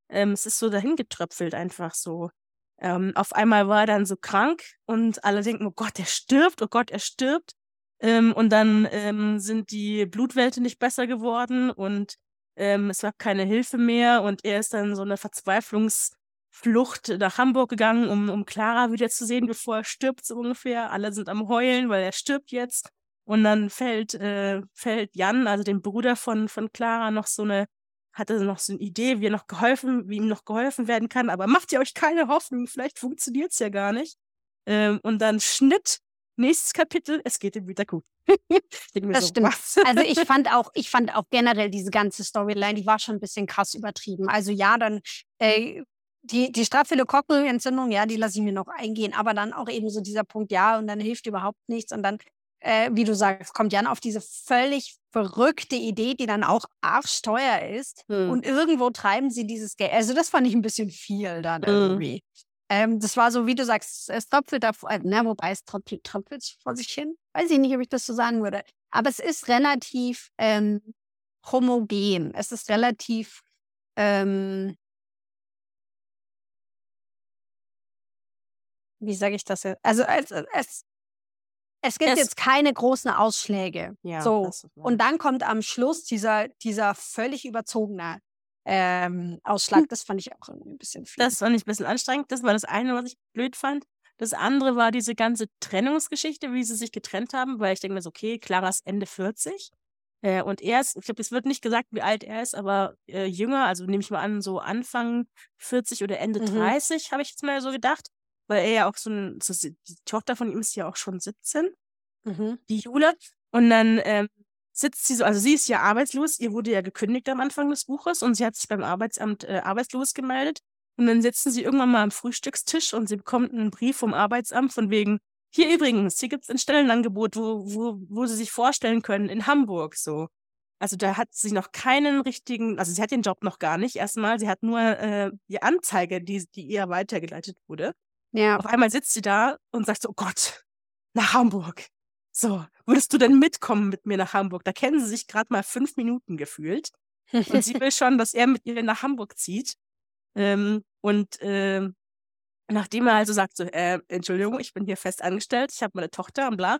S3: Ähm, es ist so dahin getröpfelt einfach so. Ähm, auf einmal war er dann so krank und alle denken, oh Gott, er stirbt, oh Gott, er stirbt. Ähm, und dann ähm, sind die Blutwerte nicht besser geworden und ähm, es gab keine Hilfe mehr und er ist dann so eine Verzweiflungsflucht nach Hamburg gegangen, um, um Clara wiederzusehen, bevor er stirbt, so ungefähr. Alle sind am Heulen, weil er stirbt jetzt. Und dann fällt, äh, fällt Jan, also den Bruder von, von Clara, noch so eine, hatte noch so eine Idee, wie er noch geholfen, wie ihm noch geholfen werden kann, aber macht ihr euch keine Hoffnung, vielleicht funktioniert es ja gar nicht. Ähm, und dann Schnitt nächstes Kapitel, es geht ihm wieder gut.
S2: das so, stimmt. Was? Also ich fand auch, ich fand auch generell diese ganze Storyline, die war schon ein bisschen krass übertrieben. Also ja, dann äh, die, die Staphylokokkenentzündung, ja, die lasse ich mir noch eingehen, aber dann auch eben so dieser Punkt, ja, und dann hilft überhaupt nichts und dann, äh, wie du sagst, kommt Jan auf diese völlig verrückte Idee, die dann auch arschteuer ist hm. und irgendwo treiben sie dieses Geld. Also das fand ich ein bisschen viel dann hm. irgendwie. Ähm, das war so, wie du sagst, es tröpfelt da, äh, ne, wobei es tröpfelt, tröpfelt vor sich hin. Weiß ich nicht, ob ich das so sagen würde. Aber es ist relativ ähm, homogen. Es ist relativ ähm, wie sage ich das jetzt? Also es, es, es gibt es, jetzt keine großen Ausschläge. Ja, so. Und dann kommt am Schluss dieser, dieser völlig überzogene ähm, Ausschlag. Hm. Das fand ich auch irgendwie ein bisschen viel.
S3: Das fand ich ein bisschen anstrengend. Das war das eine, was ich blöd fand. Das andere war diese ganze Trennungsgeschichte, wie sie sich getrennt haben, weil ich denke mir so, okay, Clara ist Ende 40. Äh, und er ist, ich glaube, es wird nicht gesagt, wie alt er ist, aber äh, jünger, also nehme ich mal an, so Anfang 40 oder Ende mhm. 30, habe ich jetzt mal so gedacht. Weil er ja auch so ein, so, die Tochter von ihm ist ja auch schon 17, mhm. die Jule. Und dann ähm, sitzt sie so, also sie ist ja arbeitslos, ihr wurde ja gekündigt am Anfang des Buches und sie hat sich beim Arbeitsamt äh, arbeitslos gemeldet. Und dann sitzen sie irgendwann mal am Frühstückstisch und sie bekommt einen Brief vom Arbeitsamt von wegen, hier übrigens, hier gibt es ein Stellenangebot, wo, wo, wo sie sich vorstellen können, in Hamburg so. Also da hat sie noch keinen richtigen, also sie hat den Job noch gar nicht erstmal, sie hat nur äh, die Anzeige, die, die ihr weitergeleitet wurde. Ja. Auf einmal sitzt sie da und sagt so, oh Gott, nach Hamburg. So, würdest du denn mitkommen mit mir nach Hamburg? Da kennen sie sich gerade mal fünf Minuten gefühlt. Und sie will schon, dass er mit ihr nach Hamburg zieht. Ähm, und äh, nachdem er also sagt, so, äh, Entschuldigung, ich bin hier fest angestellt, ich habe meine Tochter und bla,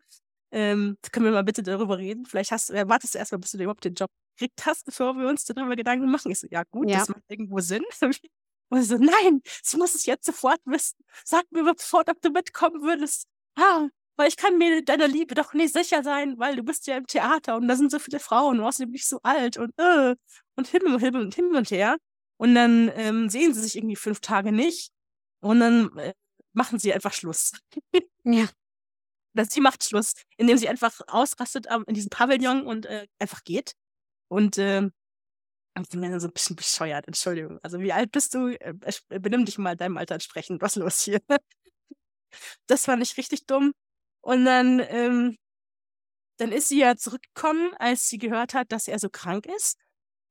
S3: ähm, können wir mal bitte darüber reden? Vielleicht hast, äh, wartest du erstmal, bis du überhaupt den Job gekriegt hast, bevor wir uns darüber Gedanken machen. Ich so, ja gut, ja. das macht irgendwo Sinn. Und so, nein, du musst es jetzt sofort wissen. Sag mir sofort, ob du mitkommen würdest. Ah, weil ich kann mir deiner Liebe doch nicht sicher sein, weil du bist ja im Theater und da sind so viele Frauen, du warst nämlich so alt und äh, und hin und hin und hin und her. Und dann ähm, sehen sie sich irgendwie fünf Tage nicht und dann äh, machen sie einfach Schluss.
S2: ja.
S3: Das, sie macht Schluss, indem sie einfach ausrastet in diesem Pavillon und äh, einfach geht. Und äh, ich bin dann so ein bisschen bescheuert, Entschuldigung. Also wie alt bist du? Äh, benimm dich mal deinem Alter entsprechend. Was ist los hier? das fand ich richtig dumm. Und dann, ähm, dann ist sie ja zurückgekommen, als sie gehört hat, dass er so krank ist.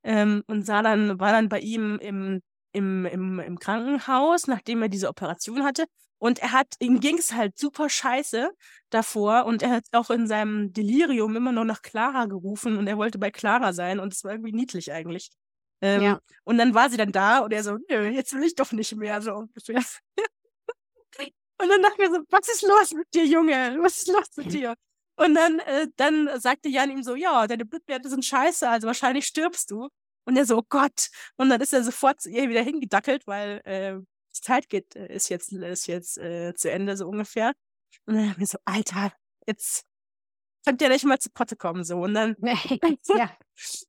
S3: Ähm, und sah dann, war dann bei ihm im, im, im, im Krankenhaus, nachdem er diese Operation hatte. Und er hat, ihm ging es halt super scheiße davor und er hat auch in seinem Delirium immer noch nach Clara gerufen und er wollte bei Clara sein und es war irgendwie niedlich eigentlich. Ähm, ja. Und dann war sie dann da und er so, nö, jetzt will ich doch nicht mehr, so ungefähr. und dann dachte ich mir so, was ist los mit dir, Junge? Was ist los mit dir? Und dann, äh, dann sagte Jan ihm so, ja, deine Blutwerte sind scheiße, also wahrscheinlich stirbst du. Und er so, oh Gott. Und dann ist er sofort zu ihr wieder hingedackelt, weil äh, die Zeit geht, äh, ist jetzt, ist jetzt äh, zu Ende, so ungefähr. Und dann mir so, Alter, jetzt könnt ihr nicht mal zu Potte kommen, so. Und dann, ja.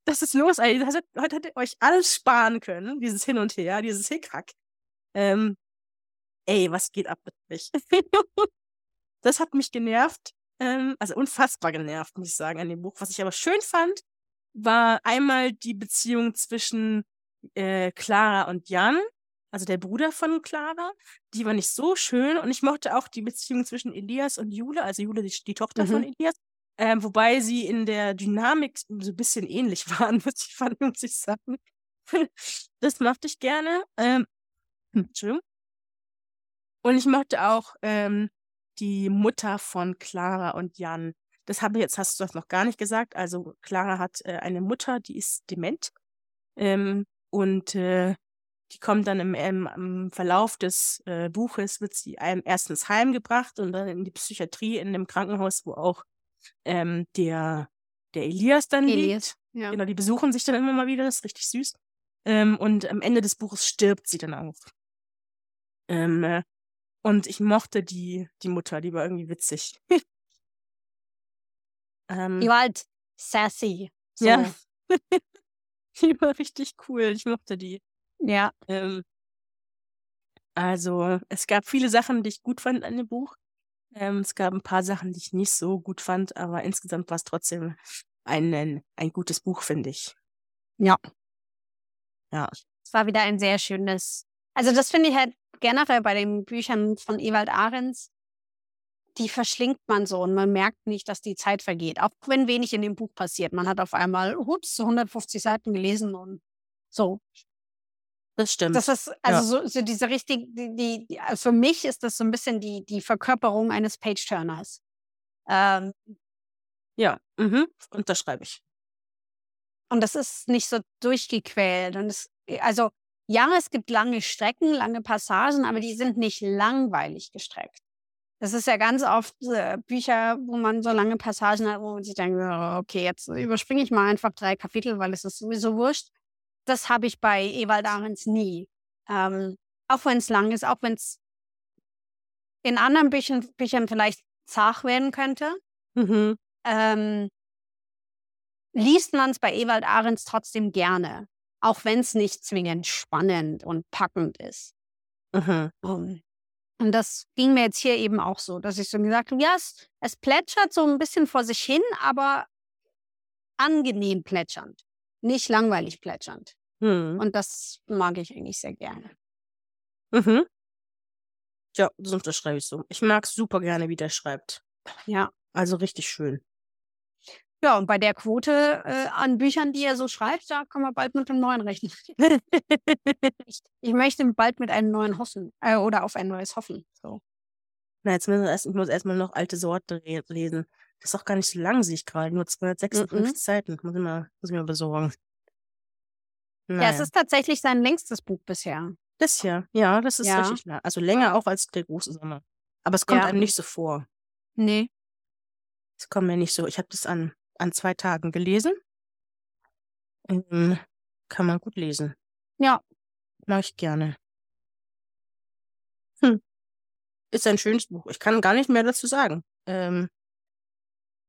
S3: das ist los, ey. Heute hättet ihr euch alles sparen können, dieses Hin und Her, dieses Hickhack. Ähm, ey, was geht ab mit mich? das hat mich genervt, ähm, also unfassbar genervt, muss ich sagen, an dem Buch. Was ich aber schön fand, war einmal die Beziehung zwischen äh, Clara und Jan, also der Bruder von Clara. Die war nicht so schön und ich mochte auch die Beziehung zwischen Elias und Jule, also Jule, die, die Tochter mhm. von Elias. Ähm, wobei sie in der Dynamik so ein bisschen ähnlich waren, muss ich, fand, muss ich sagen. das mochte ich gerne. Ähm, Entschuldigung. Und ich mochte auch ähm, die Mutter von Clara und Jan. Das habe jetzt hast du das noch gar nicht gesagt. Also Clara hat äh, eine Mutter, die ist dement. Ähm, und äh, die kommt dann im, im, im Verlauf des äh, Buches, wird sie einem erstens heimgebracht und dann in die Psychiatrie in dem Krankenhaus, wo auch ähm, der, der Elias dann Elias, liegt. Ja. Genau, die besuchen sich dann immer mal wieder, das ist richtig süß. Ähm, und am Ende des Buches stirbt sie dann auch. Ähm, äh, und ich mochte die, die Mutter, die war irgendwie witzig.
S2: ähm, die war halt sassy.
S3: So. Ja. die war richtig cool. Ich mochte die.
S2: Ja.
S3: Ähm, also, es gab viele Sachen, die ich gut fand an dem Buch. Ähm, es gab ein paar Sachen, die ich nicht so gut fand, aber insgesamt war es trotzdem ein, ein, gutes Buch, finde ich.
S2: Ja.
S3: Ja.
S2: Es war wieder ein sehr schönes. Also, das finde ich halt generell bei den Büchern von Ewald Ahrens, die verschlingt man so und man merkt nicht, dass die Zeit vergeht. Auch wenn wenig in dem Buch passiert. Man hat auf einmal, hups, 150 Seiten gelesen und so.
S3: Das stimmt.
S2: Das ist, also ja. so, so, diese richtige, die, die, also für mich ist das so ein bisschen die, die Verkörperung eines Page-Turners. Ähm,
S3: ja, mhm. unterschreibe ich.
S2: Und das ist nicht so durchgequält. Und es, also ja, es gibt lange Strecken, lange Passagen, aber die sind nicht langweilig gestreckt. Das ist ja ganz oft äh, Bücher, wo man so lange Passagen hat, wo man sich denkt, oh, okay, jetzt überspringe ich mal einfach drei Kapitel, weil es ist sowieso wurscht. Das habe ich bei Ewald Ahrens nie. Ähm, auch wenn es lang ist, auch wenn es in anderen Büchern, Büchern vielleicht zart werden könnte,
S3: mhm.
S2: ähm, liest man es bei Ewald Ahrens trotzdem gerne auch wenn es nicht zwingend spannend und packend ist.
S3: Mhm.
S2: Um, und das ging mir jetzt hier eben auch so, dass ich so gesagt habe, ja, es, es plätschert so ein bisschen vor sich hin, aber angenehm plätschernd, nicht langweilig plätschernd.
S3: Mhm.
S2: Und das mag ich eigentlich sehr gerne.
S3: Mhm. Ja, das unterschreibe ich so. Ich mag es super gerne, wie der schreibt.
S2: Ja.
S3: Also richtig schön.
S2: Ja, und bei der Quote äh, an Büchern, die er so schreibt, da kann man bald mit einem neuen rechnen. ich, ich, möchte bald mit einem neuen hoffen äh, oder auf ein neues hoffen. So.
S3: Na, jetzt müssen wir erst, ich muss erstmal noch alte Sorte lesen. Das ist auch gar nicht so lang, sehe ich gerade. Nur 256 mm -mm. Seiten. Muss ich mal, muss ich mal besorgen.
S2: Naja. Ja, es ist tatsächlich sein längstes Buch bisher.
S3: Das hier, ja, das ist ja. richtig lang. Also länger auch als der große Sommer. Aber es kommt ja. einem nicht so vor.
S2: Nee.
S3: Es kommt mir nicht so. Ich habe das an an zwei Tagen gelesen. Ähm, kann man gut lesen.
S2: Ja.
S3: Mag ich gerne. Hm. Ist ein schönes Buch. Ich kann gar nicht mehr dazu sagen. Ähm,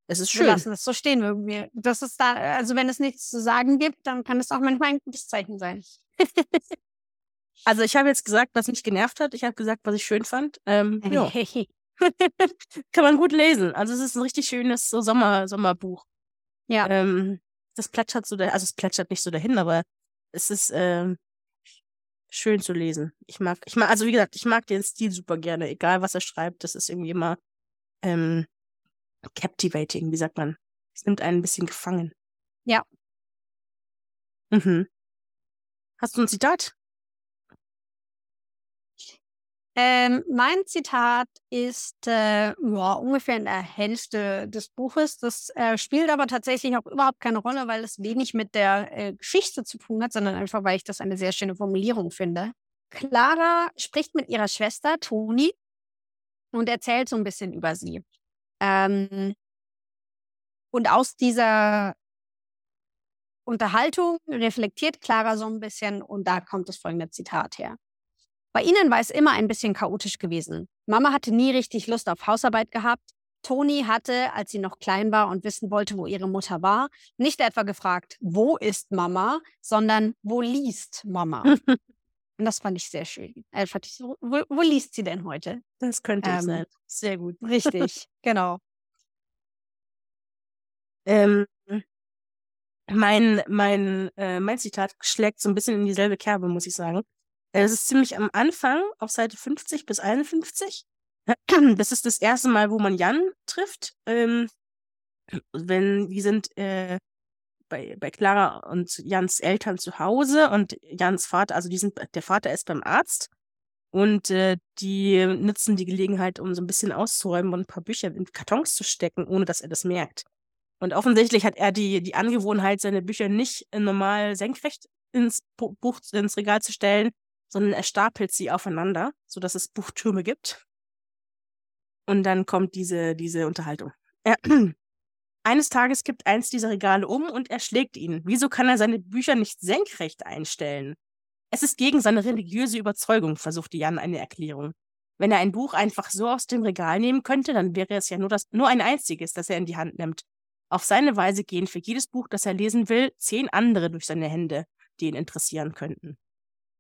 S3: es ist schön.
S2: Wir lassen es so stehen irgendwie. Das ist da, also wenn es nichts zu sagen gibt, dann kann es auch manchmal ein gutes Zeichen sein.
S3: also ich habe jetzt gesagt, was mich genervt hat. Ich habe gesagt, was ich schön fand. Ähm, ja. kann man gut lesen. Also es ist ein richtig schönes so Sommer Sommerbuch.
S2: Ja.
S3: Ähm, das plätschert so, da, also es plätschert nicht so dahin, aber es ist, ähm, schön zu lesen. Ich mag, ich mag, also wie gesagt, ich mag den Stil super gerne, egal was er schreibt. Das ist irgendwie immer ähm, captivating, wie sagt man? Es nimmt einen ein bisschen gefangen.
S2: Ja.
S3: Mhm. Hast du ein Zitat?
S2: Ähm, mein Zitat ist äh, ja, ungefähr in der Hälfte des Buches. Das äh, spielt aber tatsächlich auch überhaupt keine Rolle, weil es wenig mit der äh, Geschichte zu tun hat, sondern einfach, weil ich das eine sehr schöne Formulierung finde. Clara spricht mit ihrer Schwester Toni und erzählt so ein bisschen über sie. Ähm, und aus dieser Unterhaltung reflektiert Clara so ein bisschen und da kommt das folgende Zitat her. Bei ihnen war es immer ein bisschen chaotisch gewesen. Mama hatte nie richtig Lust auf Hausarbeit gehabt. Toni hatte, als sie noch klein war und wissen wollte, wo ihre Mutter war, nicht etwa gefragt, wo ist Mama, sondern wo liest Mama? und das fand ich sehr schön. Äh, ich wo, wo, liest sie denn heute?
S3: Das könnte ähm, sein. Sehr gut.
S2: Richtig, genau.
S3: Ähm, mein, mein, äh, mein Zitat schlägt so ein bisschen in dieselbe Kerbe, muss ich sagen. Es ist ziemlich am Anfang, auf Seite 50 bis 51. Das ist das erste Mal, wo man Jan trifft. Ähm, wenn die sind äh, bei, bei Clara und Jans Eltern zu Hause und Jans Vater, also die sind, der Vater ist beim Arzt und äh, die nutzen die Gelegenheit, um so ein bisschen auszuräumen und ein paar Bücher in Kartons zu stecken, ohne dass er das merkt. Und offensichtlich hat er die, die Angewohnheit, seine Bücher nicht normal senkrecht ins Buch, ins Regal zu stellen, sondern er stapelt sie aufeinander, sodass es Buchtürme gibt. Und dann kommt diese, diese Unterhaltung. Eines Tages kippt eins dieser Regale um und er schlägt ihn. Wieso kann er seine Bücher nicht senkrecht einstellen? Es ist gegen seine religiöse Überzeugung, versuchte Jan eine Erklärung. Wenn er ein Buch einfach so aus dem Regal nehmen könnte, dann wäre es ja nur, das, nur ein einziges, das er in die Hand nimmt. Auf seine Weise gehen für jedes Buch, das er lesen will, zehn andere durch seine Hände, die ihn interessieren könnten.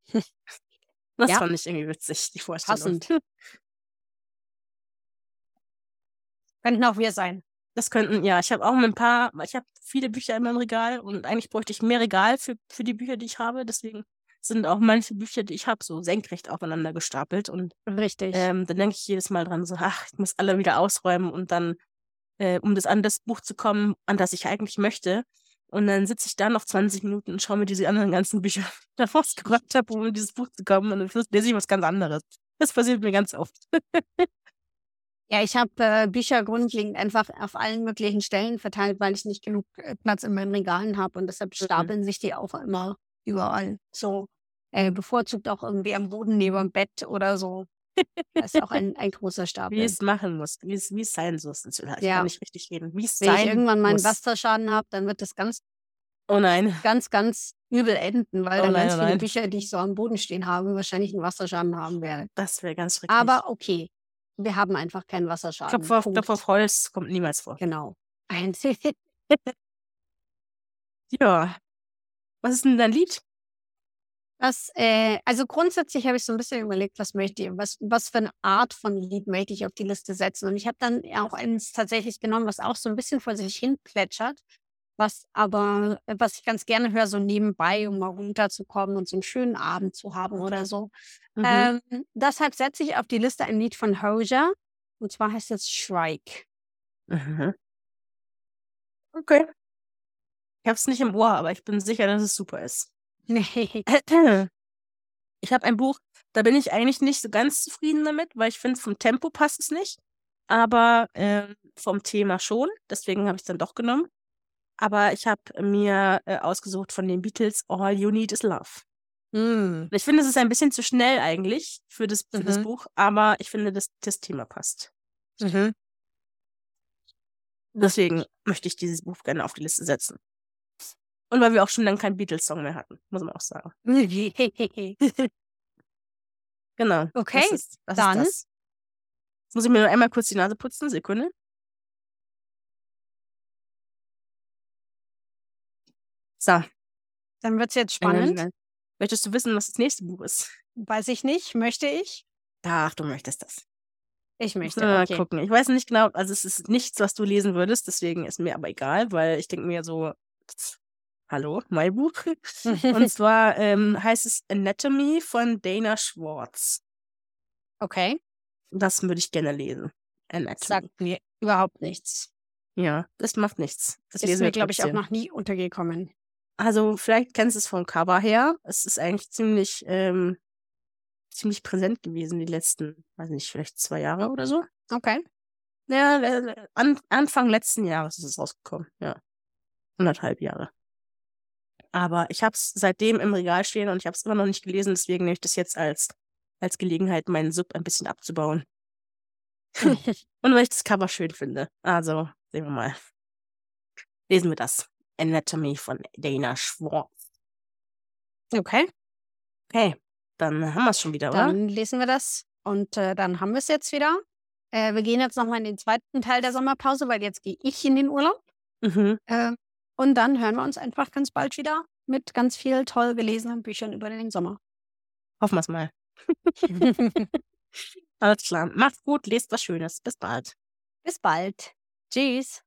S3: Das ja. fand ich irgendwie witzig, die Vorstellung.
S2: Passend. Könnten auch wir sein.
S3: Das könnten, ja. Ich habe auch ein paar, ich habe viele Bücher in meinem Regal und eigentlich bräuchte ich mehr Regal für, für die Bücher, die ich habe. Deswegen sind auch manche Bücher, die ich habe, so senkrecht aufeinander gestapelt. Und
S2: Richtig.
S3: Ähm, dann denke ich jedes Mal dran, so, ach, ich muss alle wieder ausräumen und dann, äh, um das an das Buch zu kommen, an das ich eigentlich möchte, und dann sitze ich da noch 20 Minuten und schaue mir diese anderen ganzen Bücher davor geräumt habe, um in dieses Buch zu kommen. Und dann lese ich was ganz anderes. Das passiert mir ganz oft.
S2: ja, ich habe äh, Bücher grundlegend einfach auf allen möglichen Stellen verteilt, weil ich nicht genug äh, Platz in meinen Regalen habe. Und deshalb mhm. stapeln mhm. sich die auch immer überall. So äh, bevorzugt auch irgendwie am Boden neben dem Bett oder so. Das ist auch ein, ein großer Stapel.
S3: Wie es machen muss, wie es, wie es sein soll. Ich ja. kann nicht richtig reden. Wie es
S2: Wenn sein ich irgendwann meinen Wasserschaden habe, dann wird das ganz,
S3: oh nein.
S2: ganz, ganz übel enden, weil oh dann nein, ganz oh viele Bücher, die ich so am Boden stehen habe, wahrscheinlich einen Wasserschaden haben werde.
S3: Das wäre ganz schrecklich.
S2: Aber okay, wir haben einfach keinen Wasserschaden.
S3: Klopf auf, Klopf auf Holz kommt niemals vor.
S2: Genau.
S3: ja. Was ist denn dein Lied?
S2: Das, äh, also grundsätzlich habe ich so ein bisschen überlegt, was möchte ich, was, was für eine Art von Lied möchte ich auf die Liste setzen. Und ich habe dann auch eins tatsächlich genommen, was auch so ein bisschen vor sich hin plätschert, was aber, äh, was ich ganz gerne höre, so nebenbei, um mal runterzukommen und so einen schönen Abend zu haben oder so. Mhm. Ähm, deshalb setze ich auf die Liste ein Lied von Hoja. Und zwar heißt es Shrike.
S3: Mhm. Okay. Ich habe es nicht im Ohr, aber ich bin sicher, dass es super ist.
S2: Nee.
S3: Ich habe ein Buch, da bin ich eigentlich nicht so ganz zufrieden damit, weil ich finde, vom Tempo passt es nicht. Aber äh, vom Thema schon. Deswegen habe ich es dann doch genommen. Aber ich habe mir äh, ausgesucht von den Beatles All You Need Is Love.
S2: Mm.
S3: Ich finde, es ist ein bisschen zu schnell eigentlich für das, für mhm. das Buch, aber ich finde, dass das Thema passt.
S2: Mhm.
S3: Deswegen möchte ich dieses Buch gerne auf die Liste setzen. Und weil wir auch schon lange keinen Beatles-Song mehr hatten, muss man auch sagen. genau.
S2: Okay,
S3: das ist, das
S2: dann.
S3: Ist das. Jetzt muss ich mir nur einmal kurz die Nase putzen. Sekunde. So.
S2: Dann wird es jetzt spannend. Ähm,
S3: möchtest du wissen, was das nächste Buch ist?
S2: Weiß ich nicht. Möchte ich?
S3: Ach, du möchtest das.
S2: Ich möchte.
S3: Mal
S2: okay.
S3: gucken. Ich weiß nicht genau, also es ist nichts, was du lesen würdest, deswegen ist mir aber egal, weil ich denke mir so, hallo, mein Buch. Und zwar ähm, heißt es Anatomy von Dana Schwartz.
S2: Okay.
S3: Das würde ich gerne lesen. Anatomy.
S2: Sagt mir überhaupt nichts.
S3: Ja, das macht nichts. Das
S2: Ist mir, glaube ich, auch noch nie untergekommen.
S3: Also vielleicht kennst du es vom Cover her. Es ist eigentlich ziemlich, ähm, ziemlich präsent gewesen die letzten, weiß nicht, vielleicht zwei Jahre oder so.
S2: Okay.
S3: Ja, an, Anfang letzten Jahres ist es rausgekommen. Ja, anderthalb Jahre. Aber ich habe es seitdem im Regal stehen und ich habe es immer noch nicht gelesen. Deswegen nehme ich das jetzt als als Gelegenheit, meinen Sub ein bisschen abzubauen. Und weil ich das Cover schön finde. Also sehen wir mal. Lesen wir das. Anatomy von Dana Schwartz.
S2: okay.
S3: Okay, dann haben wir es schon wieder, oder?
S2: Dann lesen wir das und äh, dann haben wir es jetzt wieder. Äh, wir gehen jetzt nochmal in den zweiten Teil der Sommerpause, weil jetzt gehe ich in den Urlaub.
S3: Mhm.
S2: Äh, und dann hören wir uns einfach ganz bald wieder mit ganz viel toll gelesenen Büchern über den Sommer.
S3: Hoffen wir es mal. Alles klar. Macht's gut, lest was Schönes. Bis bald.
S2: Bis bald. Tschüss.